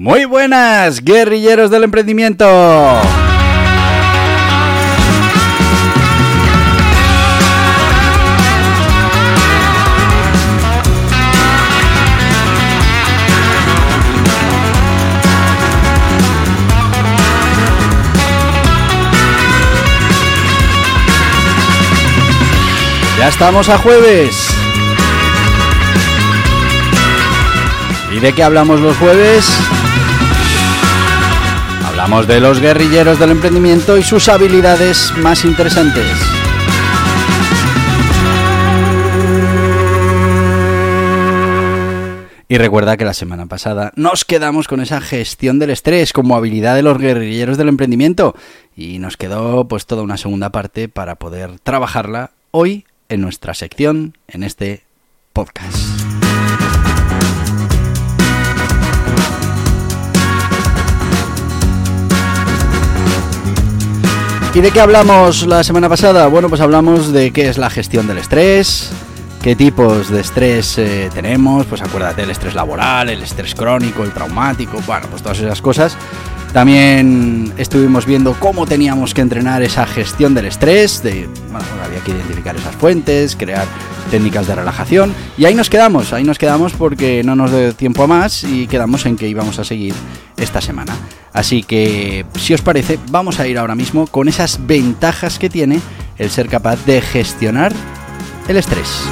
Muy buenas, guerrilleros del emprendimiento. Ya estamos a jueves. ¿Y de qué hablamos los jueves? De los guerrilleros del emprendimiento y sus habilidades más interesantes. Y recuerda que la semana pasada nos quedamos con esa gestión del estrés como habilidad de los guerrilleros del emprendimiento y nos quedó pues toda una segunda parte para poder trabajarla hoy en nuestra sección en este podcast. ¿Y de qué hablamos la semana pasada? Bueno, pues hablamos de qué es la gestión del estrés, qué tipos de estrés eh, tenemos, pues acuérdate del estrés laboral, el estrés crónico, el traumático, bueno, pues todas esas cosas. También estuvimos viendo cómo teníamos que entrenar esa gestión del estrés, de, bueno, había que identificar esas fuentes, crear técnicas de relajación y ahí nos quedamos, ahí nos quedamos porque no nos dio tiempo a más y quedamos en que íbamos a seguir esta semana. Así que, si os parece, vamos a ir ahora mismo con esas ventajas que tiene el ser capaz de gestionar el estrés.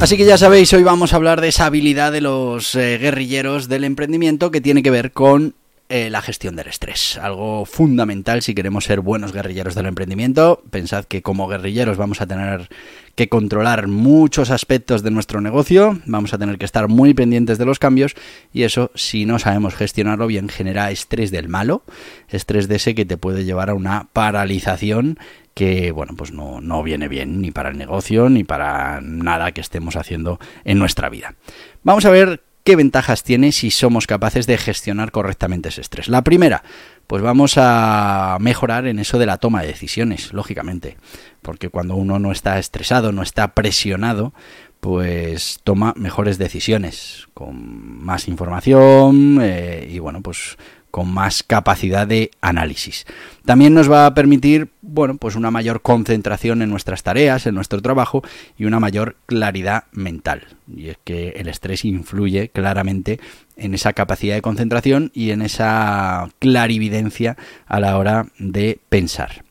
Así que ya sabéis, hoy vamos a hablar de esa habilidad de los eh, guerrilleros del emprendimiento que tiene que ver con eh, la gestión del estrés, algo fundamental si queremos ser buenos guerrilleros del emprendimiento. Pensad que como guerrilleros vamos a tener que controlar muchos aspectos de nuestro negocio, vamos a tener que estar muy pendientes de los cambios y eso si no sabemos gestionarlo bien genera estrés del malo, estrés de ese que te puede llevar a una paralización que bueno pues no, no viene bien ni para el negocio ni para nada que estemos haciendo en nuestra vida. Vamos a ver ¿Qué ventajas tiene si somos capaces de gestionar correctamente ese estrés? La primera, pues vamos a mejorar en eso de la toma de decisiones, lógicamente, porque cuando uno no está estresado, no está presionado, pues toma mejores decisiones, con más información eh, y bueno, pues con más capacidad de análisis. También nos va a permitir, bueno, pues una mayor concentración en nuestras tareas, en nuestro trabajo y una mayor claridad mental. Y es que el estrés influye claramente en esa capacidad de concentración y en esa clarividencia a la hora de pensar.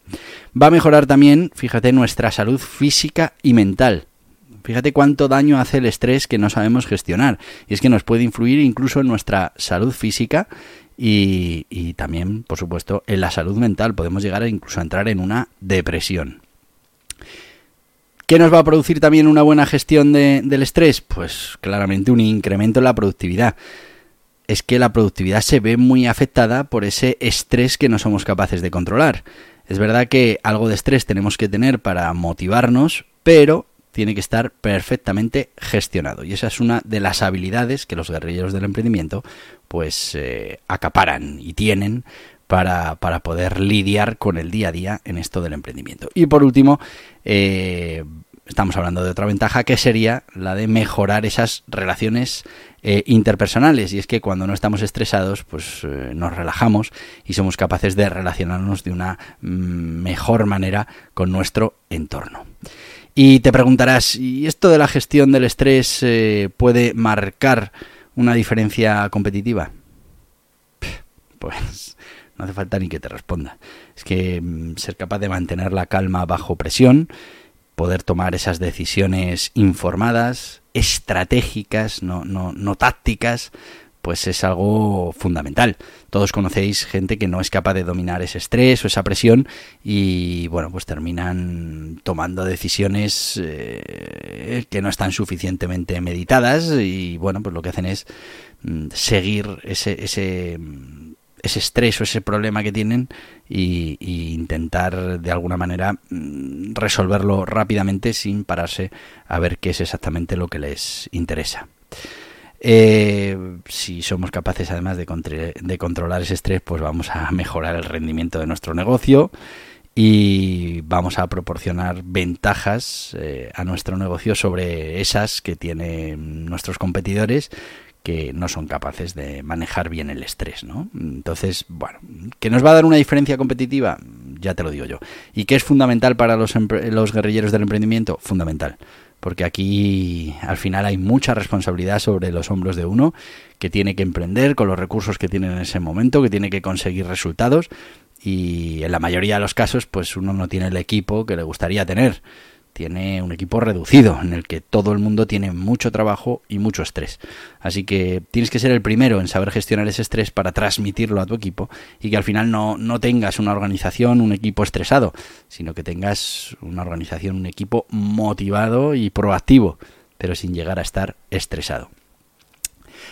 Va a mejorar también, fíjate, nuestra salud física y mental. Fíjate cuánto daño hace el estrés que no sabemos gestionar. Y es que nos puede influir incluso en nuestra salud física y, también, por supuesto, en la salud mental. Podemos llegar a incluso a entrar en una depresión. ¿Qué nos va a producir también una buena gestión del estrés? Pues claramente un incremento en la productividad. Es que la productividad se ve muy afectada por ese estrés que no somos capaces de controlar. Es verdad que algo de estrés tenemos que tener para motivarnos, pero tiene que estar perfectamente gestionado. Y esa es una de las habilidades que los guerrilleros del emprendimiento pues eh, acaparan y tienen para, poder lidiar con el día a día en esto del emprendimiento. Y por último, eh, estamos hablando de otra ventaja que sería la de mejorar esas relaciones eh, interpersonales. Y es que cuando no estamos estresados, pues nos relajamos y somos capaces de relacionarnos de una mm, mejor manera con nuestro entorno. Y te preguntarás, ¿y esto de la gestión del estrés eh, puede marcar una diferencia competitiva? Pues no hace falta ni que te responda. Es que mm, ser capaz de mantener la calma bajo presión, poder tomar esas decisiones informadas, estratégicas, no, no, no tácticas, pues es algo fundamental. Todos conocéis gente que no es capaz de dominar ese estrés o esa presión y bueno, pues terminan tomando decisiones eh, que no están suficientemente meditadas y bueno, pues lo que hacen es mm, seguir ese, ese, mm, ese estrés o ese problema que tienen y, intentar de alguna manera mm, resolverlo rápidamente sin pararse a ver qué es exactamente lo que les interesa. Eh, si somos capaces además de, controlar ese estrés, pues vamos a mejorar el rendimiento de nuestro negocio y vamos a proporcionar ventajas eh, a nuestro negocio sobre esas que tienen nuestros competidores que no son capaces de manejar bien el estrés, ¿no? Entonces, bueno, ¿que nos va a dar una diferencia competitiva? Ya te lo digo yo. ¿Y qué es fundamental para los, los guerrilleros del emprendimiento? Fundamental porque aquí al final hay mucha responsabilidad sobre los hombros de uno que tiene que emprender con los recursos que tiene en ese momento, que tiene que conseguir resultados y en la mayoría de los casos pues uno no tiene el equipo que le gustaría tener tiene un equipo reducido en el que todo el mundo tiene mucho trabajo y mucho estrés. Así que tienes que ser el primero en saber gestionar ese estrés para transmitirlo a tu equipo y que al final no, no tengas una organización, un equipo estresado, sino que tengas una organización, un equipo motivado y proactivo, pero sin llegar a estar estresado.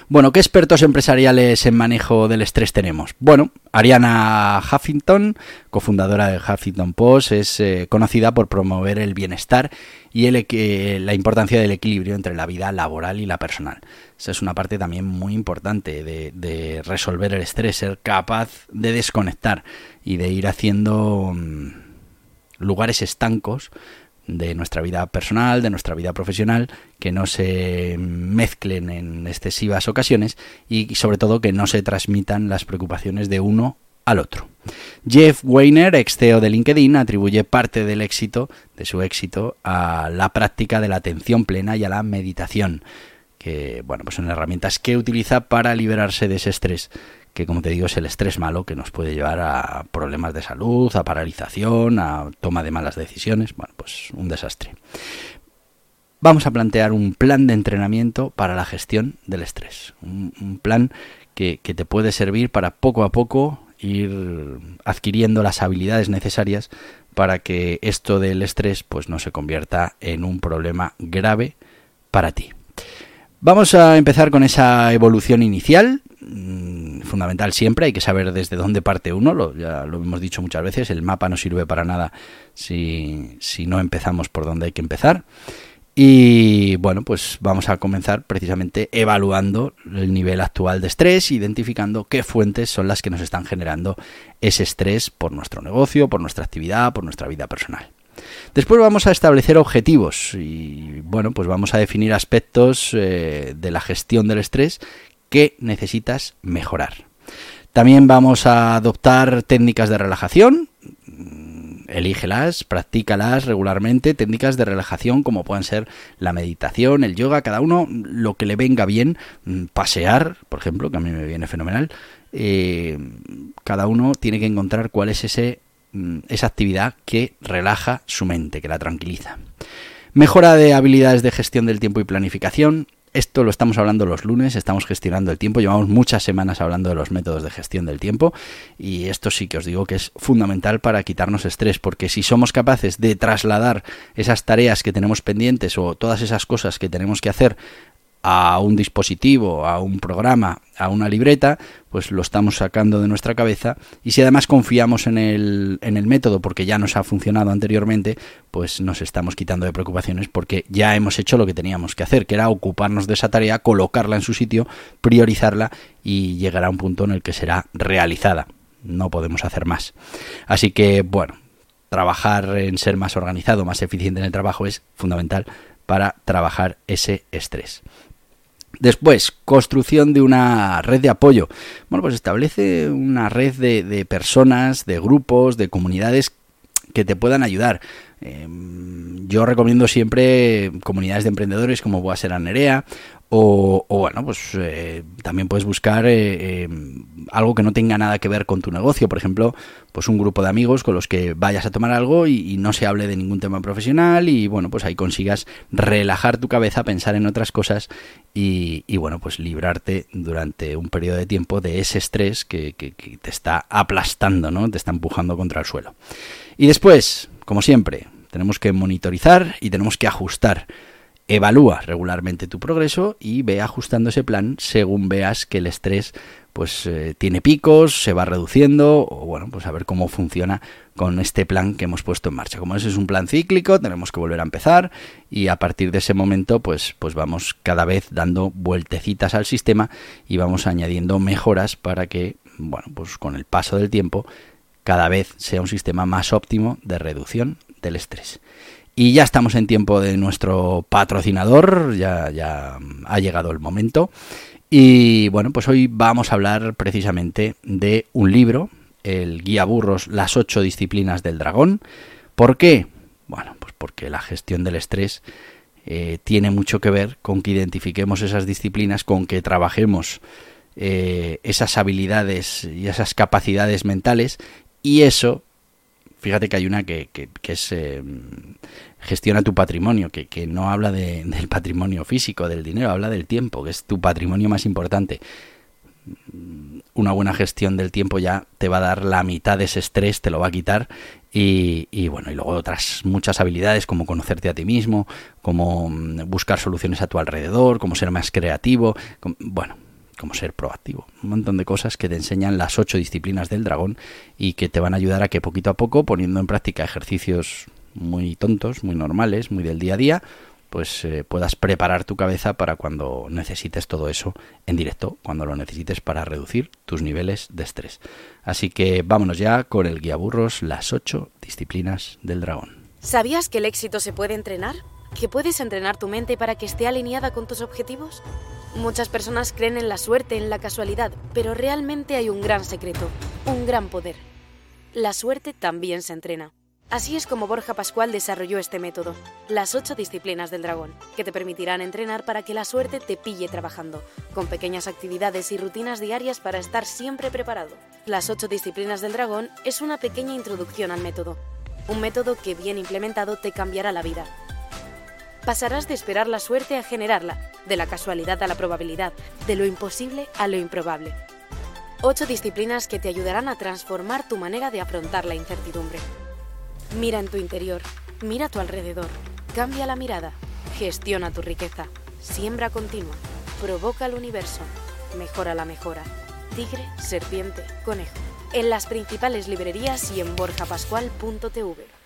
Bueno, ¿qué expertos empresariales en manejo del estrés tenemos? Bueno, Ariana Huffington, cofundadora de Huffington Post, es eh, conocida por promover el bienestar y la importancia del equilibrio entre la vida laboral y la personal. Esa es una parte también muy importante de, de resolver el estrés, ser capaz de desconectar y de ir haciendo mm, lugares estancos de nuestra vida personal, de nuestra vida profesional, que no se mezclen en excesivas ocasiones y sobre todo que no se transmitan las preocupaciones de uno al otro. Jeff Weiner, ex CEO de LinkedIn, atribuye parte del éxito, de su éxito, a la práctica de la atención plena y a la meditación, que bueno, pues son herramientas que utiliza para liberarse de ese estrés que como te digo es el estrés malo que nos puede llevar a problemas de salud, a paralización, a toma de malas decisiones, bueno, pues un desastre. Vamos a plantear un plan de entrenamiento para la gestión del estrés, un, plan que, que te puede servir para poco a poco ir adquiriendo las habilidades necesarias para que esto del estrés pues no se convierta en un problema grave para ti. Vamos a empezar con esa evolución inicial fundamental siempre, hay que saber desde dónde parte uno, lo, ya lo hemos dicho muchas veces, el mapa no sirve para nada si, si no empezamos por donde hay que empezar. Y bueno, pues vamos a comenzar precisamente evaluando el nivel actual de estrés, identificando qué fuentes son las que nos están generando ese estrés por nuestro negocio, por nuestra actividad, por nuestra vida personal. Después vamos a establecer objetivos y bueno, pues vamos a definir aspectos eh, de la gestión del estrés que necesitas mejorar. También vamos a adoptar técnicas de relajación. Elígelas, practícalas regularmente, técnicas de relajación como pueden ser la meditación, el yoga, cada uno lo que le venga bien, mm, pasear, por ejemplo, que a mí me viene fenomenal. Eh, cada uno tiene que encontrar cuál es ese, mm, esa actividad que relaja su mente, que la tranquiliza. Mejora de habilidades de gestión del tiempo y planificación. Esto lo estamos hablando los lunes, estamos gestionando el tiempo, llevamos muchas semanas hablando de los métodos de gestión del tiempo y esto sí que os digo que es fundamental para quitarnos estrés, porque si somos capaces de trasladar esas tareas que tenemos pendientes o todas esas cosas que tenemos que hacer a un dispositivo, a un programa, a una libreta, pues lo estamos sacando de nuestra cabeza y si además confiamos en el, en el método porque ya nos ha funcionado anteriormente, pues nos estamos quitando de preocupaciones porque ya hemos hecho lo que teníamos que hacer, que era ocuparnos de esa tarea, colocarla en su sitio, priorizarla y llegar a un punto en el que será realizada. No podemos hacer más. Así que, bueno, trabajar en ser más organizado, más eficiente en el trabajo es fundamental para trabajar ese estrés. Después, construcción de una red de apoyo. Bueno, pues establece una red de, personas, de grupos, de comunidades que te puedan ayudar. Em, yo recomiendo siempre comunidades de emprendedores como pueda ser Anerea O, bueno, pues eh, también puedes buscar eh, eh, algo que no tenga nada que ver con tu negocio. Por ejemplo, pues un grupo de amigos con los que vayas a tomar algo y, no se hable de ningún tema profesional y bueno, pues ahí consigas relajar tu cabeza, pensar en otras cosas y, bueno, pues librarte durante un periodo de tiempo de ese estrés que, que te está aplastando, ¿no? Te está empujando contra el suelo. Y después, como siempre, tenemos que monitorizar y tenemos que ajustar evalúa regularmente tu progreso y ve ajustando ese plan según veas que el estrés pues eh, tiene picos, se va reduciendo o bueno, pues a ver cómo funciona con este plan que hemos puesto en marcha. Como ese es un plan cíclico, tenemos que volver a empezar y a partir de ese momento pues pues vamos cada vez dando vueltecitas al sistema y vamos añadiendo mejoras para que bueno, pues con el paso del tiempo cada vez sea un sistema más óptimo de reducción del estrés. Y ya estamos en tiempo de nuestro patrocinador, ya, ya ha llegado el momento. Y bueno, pues hoy vamos a hablar precisamente de un libro, el Guía Burros, las ocho disciplinas del dragón. ¿Por qué? Bueno, pues porque la gestión del estrés eh, tiene mucho que ver con que identifiquemos esas disciplinas, con que trabajemos eh, esas habilidades y esas capacidades mentales y eso fíjate que hay una que, que, es eh, gestiona tu patrimonio, que, que no habla de, del patrimonio físico, del dinero, habla del tiempo, que es tu patrimonio más importante. Una buena gestión del tiempo ya te va a dar la mitad de ese estrés, te lo va a quitar y, y, bueno, y luego otras muchas habilidades como conocerte a ti mismo, como mm, buscar soluciones a tu alrededor, como ser más creativo, bueno, como ser proactivo. Un montón de cosas que te enseñan las ocho disciplinas del dragón y que te van a ayudar a que poquito a poco, poniendo en práctica ejercicios muy tontos, muy normales, muy del día a día, pues eh, puedas preparar tu cabeza para cuando necesites todo eso en directo, cuando lo necesites para reducir tus niveles de estrés. Así que vámonos ya con el guía burros, las ocho disciplinas del dragón. ¿Sabías que el éxito se puede entrenar? ¿Que puedes entrenar tu mente para que esté alineada con tus objetivos? Muchas personas creen en la suerte, en la casualidad, pero realmente hay un gran secreto, un gran poder. La suerte también se entrena. Así es como Borja Pascual desarrolló este método, las ocho disciplinas del dragón, que te permitirán entrenar para que la suerte te pille trabajando, con pequeñas actividades y rutinas diarias para estar siempre preparado. Las ocho disciplinas del dragón es una pequeña introducción al método, un método que bien implementado te cambiará la vida pasarás de esperar la suerte a generarla, de la casualidad a la probabilidad, de lo imposible a lo improbable. Ocho disciplinas que te ayudarán a transformar tu manera de afrontar la incertidumbre. Mira en tu interior, mira a tu alrededor, cambia la mirada, gestiona tu riqueza, siembra continua, provoca el universo, mejora la mejora. Tigre, serpiente, conejo. En las principales librerías y en borjapascual.tv.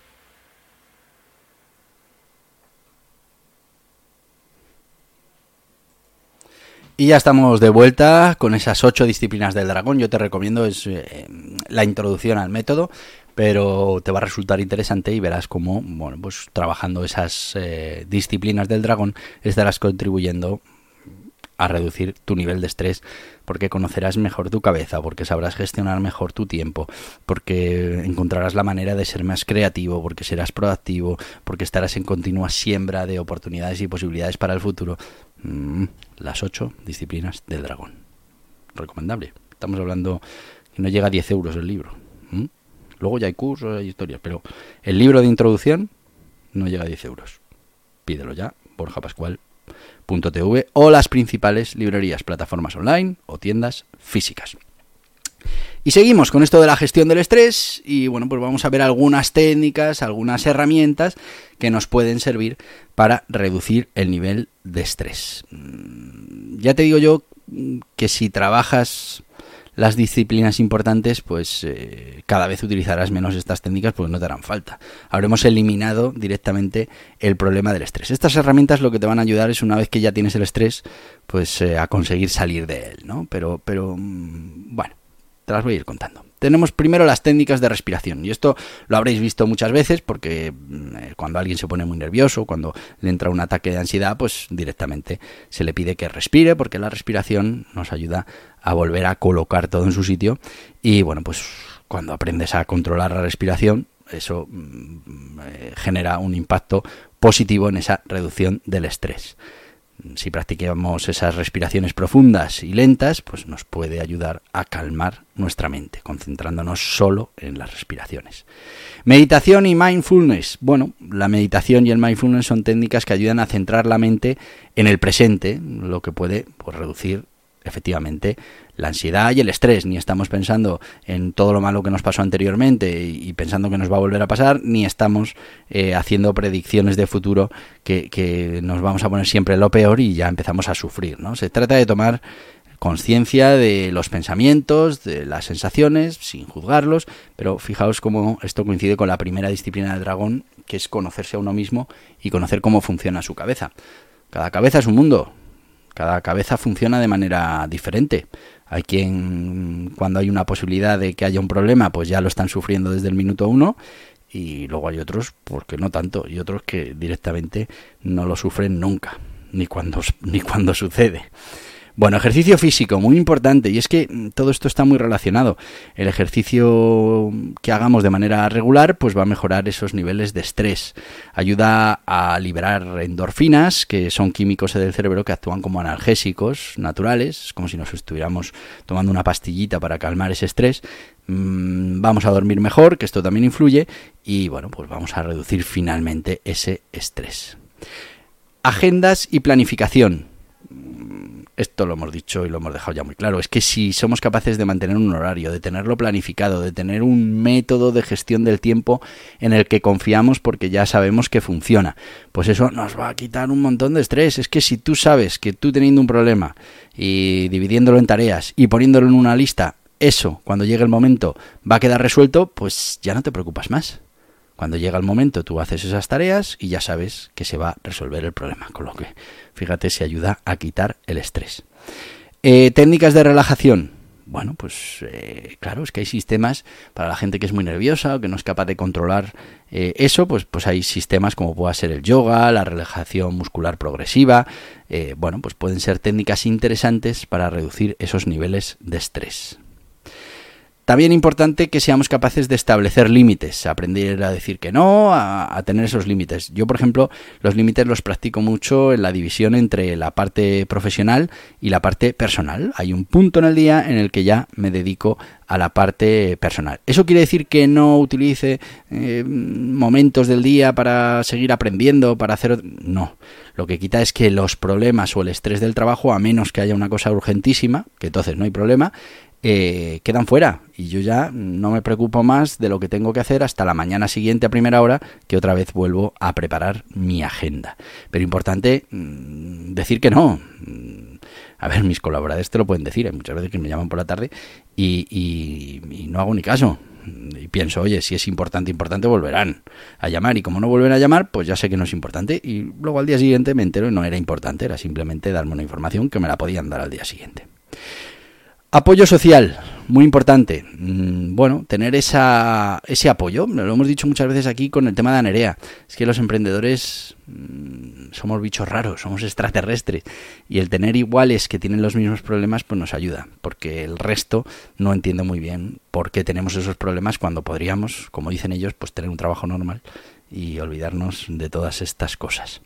Y ya estamos de vuelta con esas ocho disciplinas del dragón. Yo te recomiendo es eh, la introducción al método, pero te va a resultar interesante y verás cómo, bueno, pues trabajando esas eh, disciplinas del dragón estarás contribuyendo a reducir tu nivel de estrés porque conocerás mejor tu cabeza, porque sabrás gestionar mejor tu tiempo, porque encontrarás la manera de ser más creativo, porque serás proactivo, porque estarás en continua siembra de oportunidades y posibilidades para el futuro. Mm, las ocho disciplinas del dragón. Recomendable. Estamos hablando que no llega a 10 euros el libro. Luego ya hay cursos, hay historias, pero el libro de introducción no llega a 10 euros. Pídelo ya, o las principales librerías, plataformas online o tiendas físicas. Y seguimos con esto de la gestión del estrés y bueno, pues vamos a ver algunas técnicas, algunas herramientas que nos pueden servir para reducir el nivel de estrés. Mm, ya te digo yo que si trabajas las disciplinas importantes, pues eh, cada vez utilizarás menos estas técnicas porque no te harán falta. Habremos eliminado directamente el problema del estrés. Estas herramientas lo que te van a ayudar es una vez que ya tienes el estrés, pues eh, a conseguir salir de él, ¿no? Pero, pero mm, bueno, te las voy a ir contando. Tenemos primero las técnicas de respiración y esto lo habréis visto muchas veces porque mm, eh, cuando alguien se pone muy nervioso, cuando le entra un ataque de ansiedad, pues directamente se le pide que respire porque la respiración nos ayuda volver a colocar todo en su sitio y bueno, pues cuando aprendes a controlar la respiración, eso mm, eh, genera un impacto positivo en esa reducción del estrés. Si practicamos esas respiraciones profundas y lentas, pues nos puede ayudar a calmar nuestra mente, concentrándonos solo en las respiraciones. Meditación y mindfulness. Bueno, la meditación y el mindfulness son técnicas que ayudan a centrar la mente en el presente, lo que puede pues, reducir efectivamente la ansiedad y el estrés. Ni estamos pensando en todo lo malo que nos pasó anteriormente y, pensando que nos va a volver a pasar, ni estamos eh, haciendo predicciones de futuro que, que, nos vamos a poner siempre lo peor y ya empezamos a sufrir. ¿no? Se trata de tomar conciencia de los pensamientos, de las sensaciones, sin juzgarlos, pero fijaos cómo esto coincide con la primera disciplina del dragón, que es conocerse a uno mismo y conocer cómo funciona su cabeza. Cada cabeza es un mundo, cada cabeza funciona de manera diferente. Hay quien cuando hay una posibilidad de que haya un problema, pues ya lo están sufriendo desde el minuto uno y luego hay otros, porque no tanto, y otros que directamente no lo sufren nunca, ni cuando, ni cuando sucede. Bueno, ejercicio físico, muy importante, y es que mm, todo esto está muy relacionado. El ejercicio que hagamos de manera regular, pues va a mejorar esos niveles de estrés. Ayuda a liberar endorfinas, que son químicos del cerebro que actúan como analgésicos naturales, como si nos estuviéramos tomando una pastillita para calmar ese estrés. Mm, vamos a dormir mejor, que esto también influye, y bueno, pues vamos a reducir finalmente ese estrés. Agendas y planificación esto lo hemos dicho y lo hemos dejado ya muy claro, es que si somos capaces de mantener un horario, de tenerlo planificado, de tener un método de gestión del tiempo en el que confiamos porque ya sabemos que funciona, pues eso nos va a quitar un montón de estrés. Es que si tú sabes que tú teniendo un problema y dividiéndolo en tareas y poniéndolo en una lista, eso cuando llegue el momento va a quedar resuelto, pues ya no te preocupas más. Cuando llega el momento tú haces esas tareas y ya sabes que se va a resolver el problema, con lo que fíjate si ayuda a quitar el estrés. Eh, técnicas de relajación. Bueno, pues eh, claro, es que hay sistemas para la gente que es muy nerviosa o que no es capaz de controlar eh, eso, pues, pues hay sistemas como pueda ser el yoga, la relajación muscular progresiva. bueno, pues pueden ser técnicas interesantes para reducir esos niveles de estrés. También importante que seamos capaces de establecer límites, aprender a decir que no, a, tener esos límites. Yo, por ejemplo, los límites los practico mucho en la división entre la parte profesional y la parte personal. Hay un punto en el día en el que ya me dedico a la parte personal. ¿Eso quiere decir que no utilice eh, momentos del día para seguir aprendiendo, para hacer... No, lo que quita es que los problemas o el estrés del trabajo, a menos que haya una cosa urgentísima, que entonces no hay problema, eh, quedan fuera y yo ya no me preocupo más de lo que tengo que hacer hasta la mañana siguiente a primera hora que otra vez vuelvo a preparar mi agenda. Pero importante mm, decir que no. A ver, mis colaboradores te lo pueden decir, hay muchas veces que me llaman por la tarde y, y no hago ni caso. Y pienso, oye, si es importante, importante, volverán a llamar. Y como no vuelven a llamar, pues ya sé que no es importante. Y luego al día siguiente me entero y no era importante, era simplemente darme una información que me la podían dar al día siguiente. Apoyo social, muy importante. Mm, bueno, tener esa, ese apoyo, lo hemos dicho muchas veces aquí con el tema de Anerea. Es que los emprendedores mm, somos bichos raros, somos extraterrestres. Y el tener iguales que tienen los mismos problemas, pues nos ayuda. Porque el resto no entiende muy bien por qué tenemos esos problemas cuando podríamos, como dicen ellos, pues tener un trabajo normal y olvidarnos de todas estas cosas.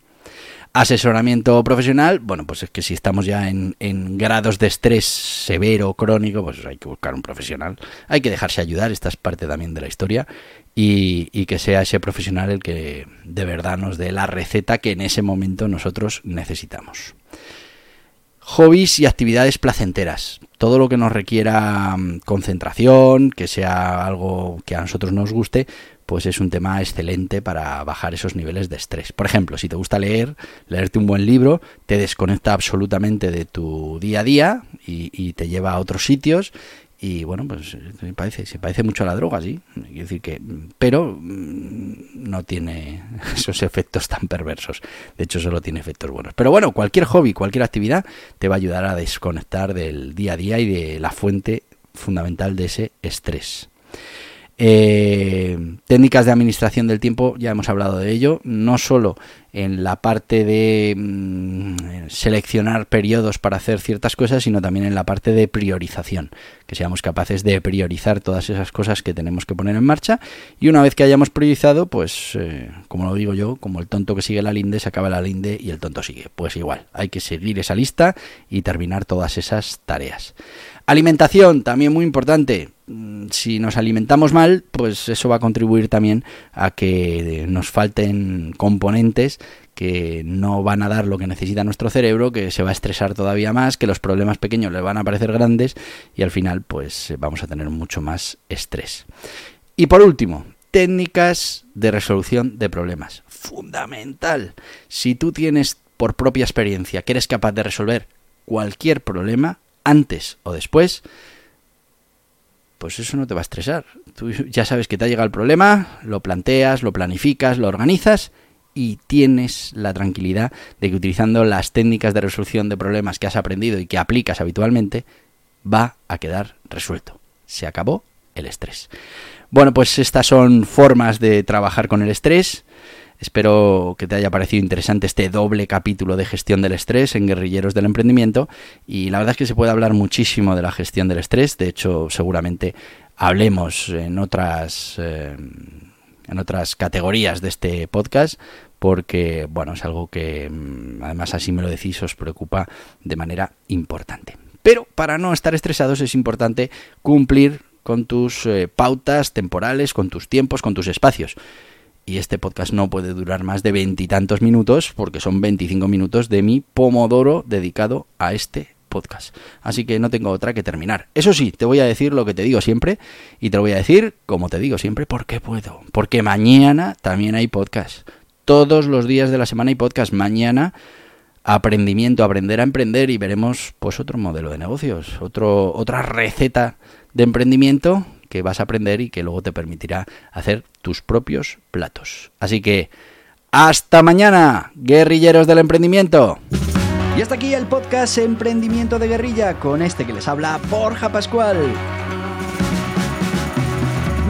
Asesoramiento profesional, bueno, pues es que si estamos ya en, grados de estrés severo, crónico, pues hay que buscar un profesional. Hay que dejarse ayudar, esta es parte también de la historia, y, y que sea ese profesional el que de verdad nos dé la receta que en ese momento nosotros necesitamos. Hobbies y actividades placenteras. Todo lo que nos requiera mm, concentración, que sea algo que a nosotros nos guste, pues es un tema excelente para bajar esos niveles de estrés. Por ejemplo, si te gusta leer, leerte un buen libro te desconecta absolutamente de tu día a día y, te lleva a otros sitios y bueno, pues parece, se parece mucho a la droga, sí. Quiero decir que, pero mm, no tiene esos efectos tan perversos. De hecho, solo tiene efectos buenos. Pero bueno, cualquier hobby, cualquier actividad te va a ayudar a desconectar del día a día y de la fuente fundamental de ese estrés. Eh, técnicas de administración del tiempo, ya hemos hablado de ello, no solo en la parte de mm, seleccionar periodos para hacer ciertas cosas, sino también en la parte de priorización, que seamos capaces de priorizar todas esas cosas que tenemos que poner en marcha y una vez que hayamos priorizado, pues eh, como lo digo yo, como el tonto que sigue la linde, se acaba la linde y el tonto sigue. Pues igual, hay que seguir esa lista y terminar todas esas tareas. Alimentación, también muy importante. Mm, si nos alimentamos mal, pues eso va a contribuir también a que nos falten componentes que no van a dar lo que necesita nuestro cerebro, que se va a estresar todavía más, que los problemas pequeños le van a parecer grandes y al final pues vamos a tener mucho más estrés. Y por último, técnicas de resolución de problemas. Fundamental. Si tú tienes por propia experiencia que eres capaz de resolver cualquier problema, antes o después, pues eso no te va a estresar. Tú ya sabes que te ha llegado el problema, lo planteas, lo planificas, lo organizas y tienes la tranquilidad de que utilizando las técnicas de resolución de problemas que has aprendido y que aplicas habitualmente, va a quedar resuelto. Se acabó el estrés. Bueno, pues estas son formas de trabajar con el estrés. Espero que te haya parecido interesante este doble capítulo de gestión del estrés en Guerrilleros del Emprendimiento y la verdad es que se puede hablar muchísimo de la gestión del estrés, de hecho seguramente hablemos en otras eh, en otras categorías de este podcast porque bueno, es algo que mm, además así me lo decís os preocupa de manera importante. Pero para no estar estresados es importante cumplir con tus eh, pautas temporales, con tus tiempos, con tus espacios y este podcast no puede durar más de veintitantos minutos porque son 25 minutos de mi pomodoro dedicado a este podcast. Así que no tengo otra que terminar. Eso sí, te voy a decir lo que te digo siempre y te lo voy a decir como te digo siempre porque puedo. Porque mañana también hay podcast. Todos los días de la semana hay podcast. Mañana aprendimiento, aprender a emprender y veremos pues otro modelo de negocios, otro, otra receta de emprendimiento que vas a aprender y que luego te permitirá hacer tus propios platos. Así que, hasta mañana, guerrilleros del emprendimiento. Y hasta aquí el podcast Emprendimiento de Guerrilla con este que les habla Borja Pascual.